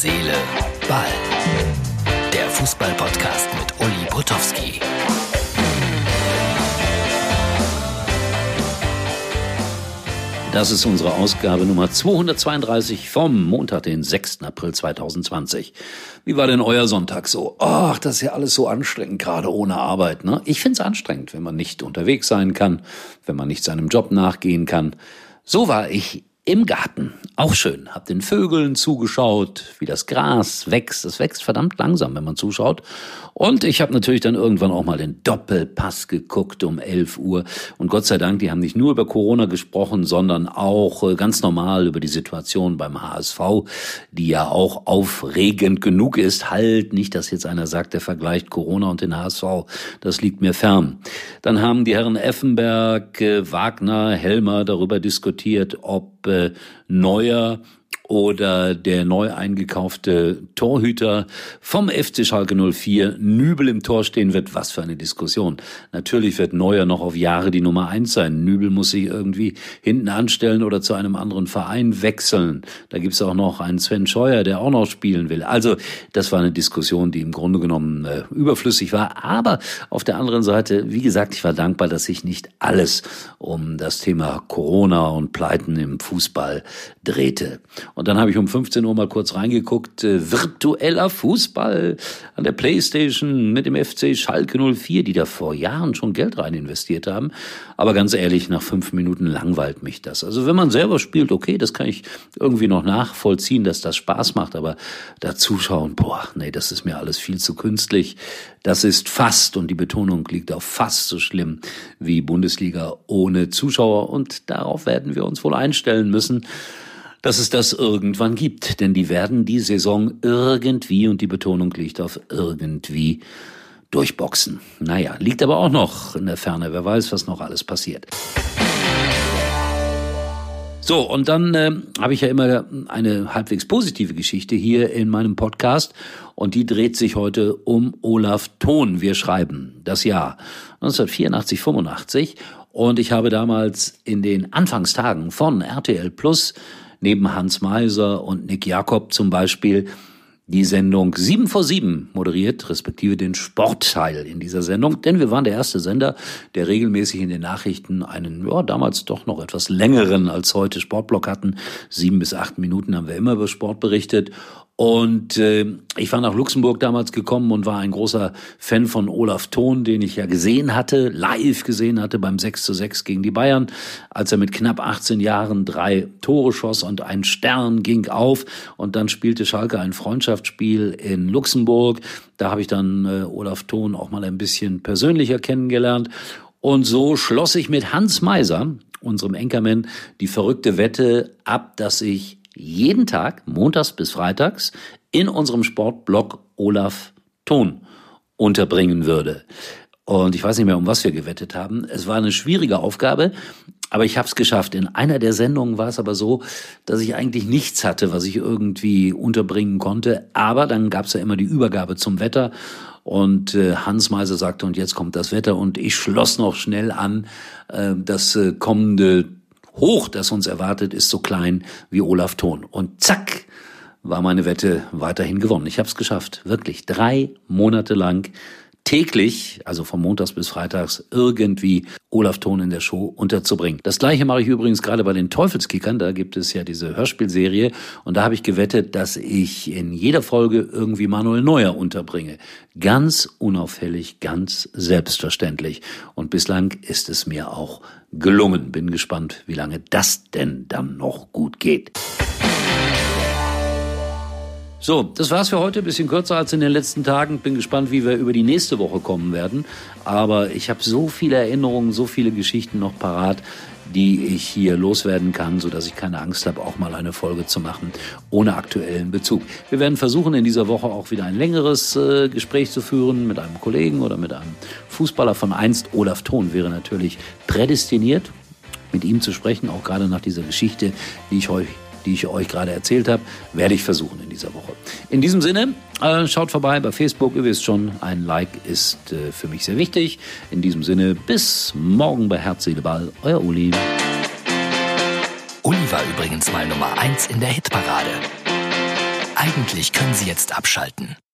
Seele, Ball. Der Fußball-Podcast mit Uli Potowski. Das ist unsere Ausgabe Nummer 232 vom Montag, den 6. April 2020. Wie war denn euer Sonntag so? Ach, das ist ja alles so anstrengend, gerade ohne Arbeit. Ne? Ich find's anstrengend, wenn man nicht unterwegs sein kann, wenn man nicht seinem Job nachgehen kann. So war ich im Garten. Auch schön. Hab den Vögeln zugeschaut, wie das Gras wächst. Es wächst verdammt langsam, wenn man zuschaut. Und ich habe natürlich dann irgendwann auch mal den Doppelpass geguckt um 11 Uhr. Und Gott sei Dank, die haben nicht nur über Corona gesprochen, sondern auch äh, ganz normal über die Situation beim HSV, die ja auch aufregend genug ist. Halt nicht, dass jetzt einer sagt, der vergleicht Corona und den HSV. Das liegt mir fern. Dann haben die Herren Effenberg, äh, Wagner, Helmer darüber diskutiert, ob äh, Neuer oder der neu eingekaufte Torhüter vom FC Schalke 04 Nübel im Tor stehen wird. Was für eine Diskussion. Natürlich wird Neuer noch auf Jahre die Nummer eins sein. Nübel muss sich irgendwie hinten anstellen oder zu einem anderen Verein wechseln. Da gibt's auch noch einen Sven Scheuer, der auch noch spielen will. Also das war eine Diskussion, die im Grunde genommen äh, überflüssig war. Aber auf der anderen Seite, wie gesagt, ich war dankbar, dass sich nicht alles um das Thema Corona und Pleiten im Fußball drehte. Und dann habe ich um 15 Uhr mal kurz reingeguckt, äh, virtueller Fußball an der Playstation mit dem FC Schalke 04, die da vor Jahren schon Geld rein investiert haben. Aber ganz ehrlich, nach fünf Minuten langweilt mich das. Also wenn man selber spielt, okay, das kann ich irgendwie noch nachvollziehen, dass das Spaß macht, aber da zuschauen, boah, nee, das ist mir alles viel zu künstlich. Das ist fast, und die Betonung liegt auf fast so schlimm wie Bundesliga ohne Zuschauer und darauf werden wir uns wohl einstellen müssen dass es das irgendwann gibt. Denn die werden die Saison irgendwie, und die Betonung liegt auf irgendwie, durchboxen. Naja, liegt aber auch noch in der Ferne. Wer weiß, was noch alles passiert. So, und dann äh, habe ich ja immer eine halbwegs positive Geschichte hier in meinem Podcast und die dreht sich heute um Olaf Thon. Wir schreiben das Jahr 1984, 85 und ich habe damals in den Anfangstagen von RTL Plus neben Hans Meiser und Nick Jakob zum Beispiel die Sendung 7 vor 7 moderiert, respektive den Sportteil in dieser Sendung, denn wir waren der erste Sender, der regelmäßig in den Nachrichten einen, ja, damals doch noch etwas längeren als heute Sportblock hatten. Sieben bis acht Minuten haben wir immer über Sport berichtet und äh, ich war nach Luxemburg damals gekommen und war ein großer Fan von Olaf Thon, den ich ja gesehen hatte, live gesehen hatte beim 6 zu 6 gegen die Bayern, als er mit knapp 18 Jahren drei Tore schoss und ein Stern ging auf. Und dann spielte Schalke ein Freundschaftsspiel in Luxemburg. Da habe ich dann äh, Olaf Thon auch mal ein bisschen persönlicher kennengelernt. Und so schloss ich mit Hans Meiser, unserem Enkermann, die verrückte Wette ab, dass ich jeden Tag, montags bis freitags, in unserem Sportblog Olaf Ton unterbringen würde. Und ich weiß nicht mehr, um was wir gewettet haben. Es war eine schwierige Aufgabe, aber ich habe es geschafft. In einer der Sendungen war es aber so, dass ich eigentlich nichts hatte, was ich irgendwie unterbringen konnte. Aber dann gab es ja immer die Übergabe zum Wetter. Und äh, Hans Meiser sagte, und jetzt kommt das Wetter. Und ich schloss noch schnell an, äh, das äh, kommende Hoch, das uns erwartet, ist so klein wie Olaf Thon. Und zack, war meine Wette weiterhin gewonnen. Ich habe es geschafft, wirklich drei Monate lang täglich, also von Montags bis Freitags, irgendwie Olaf Thon in der Show unterzubringen. Das gleiche mache ich übrigens gerade bei den Teufelskickern. Da gibt es ja diese Hörspielserie und da habe ich gewettet, dass ich in jeder Folge irgendwie Manuel Neuer unterbringe. Ganz unauffällig, ganz selbstverständlich. Und bislang ist es mir auch gelungen. Bin gespannt, wie lange das denn dann noch gut geht. So, das war's für heute. Bisschen kürzer als in den letzten Tagen. Bin gespannt, wie wir über die nächste Woche kommen werden. Aber ich habe so viele Erinnerungen, so viele Geschichten noch parat, die ich hier loswerden kann, so dass ich keine Angst habe, auch mal eine Folge zu machen ohne aktuellen Bezug. Wir werden versuchen, in dieser Woche auch wieder ein längeres äh, Gespräch zu führen mit einem Kollegen oder mit einem Fußballer von einst. Olaf Thon wäre natürlich prädestiniert, mit ihm zu sprechen, auch gerade nach dieser Geschichte, die ich euch die ich euch gerade erzählt habe, werde ich versuchen in dieser Woche. In diesem Sinne, äh, schaut vorbei bei Facebook, ihr wisst schon, ein Like ist äh, für mich sehr wichtig. In diesem Sinne, bis morgen bei Herz, Seele, Ball, euer Uli. Uli war übrigens mal Nummer 1 in der Hitparade. Eigentlich können Sie jetzt abschalten.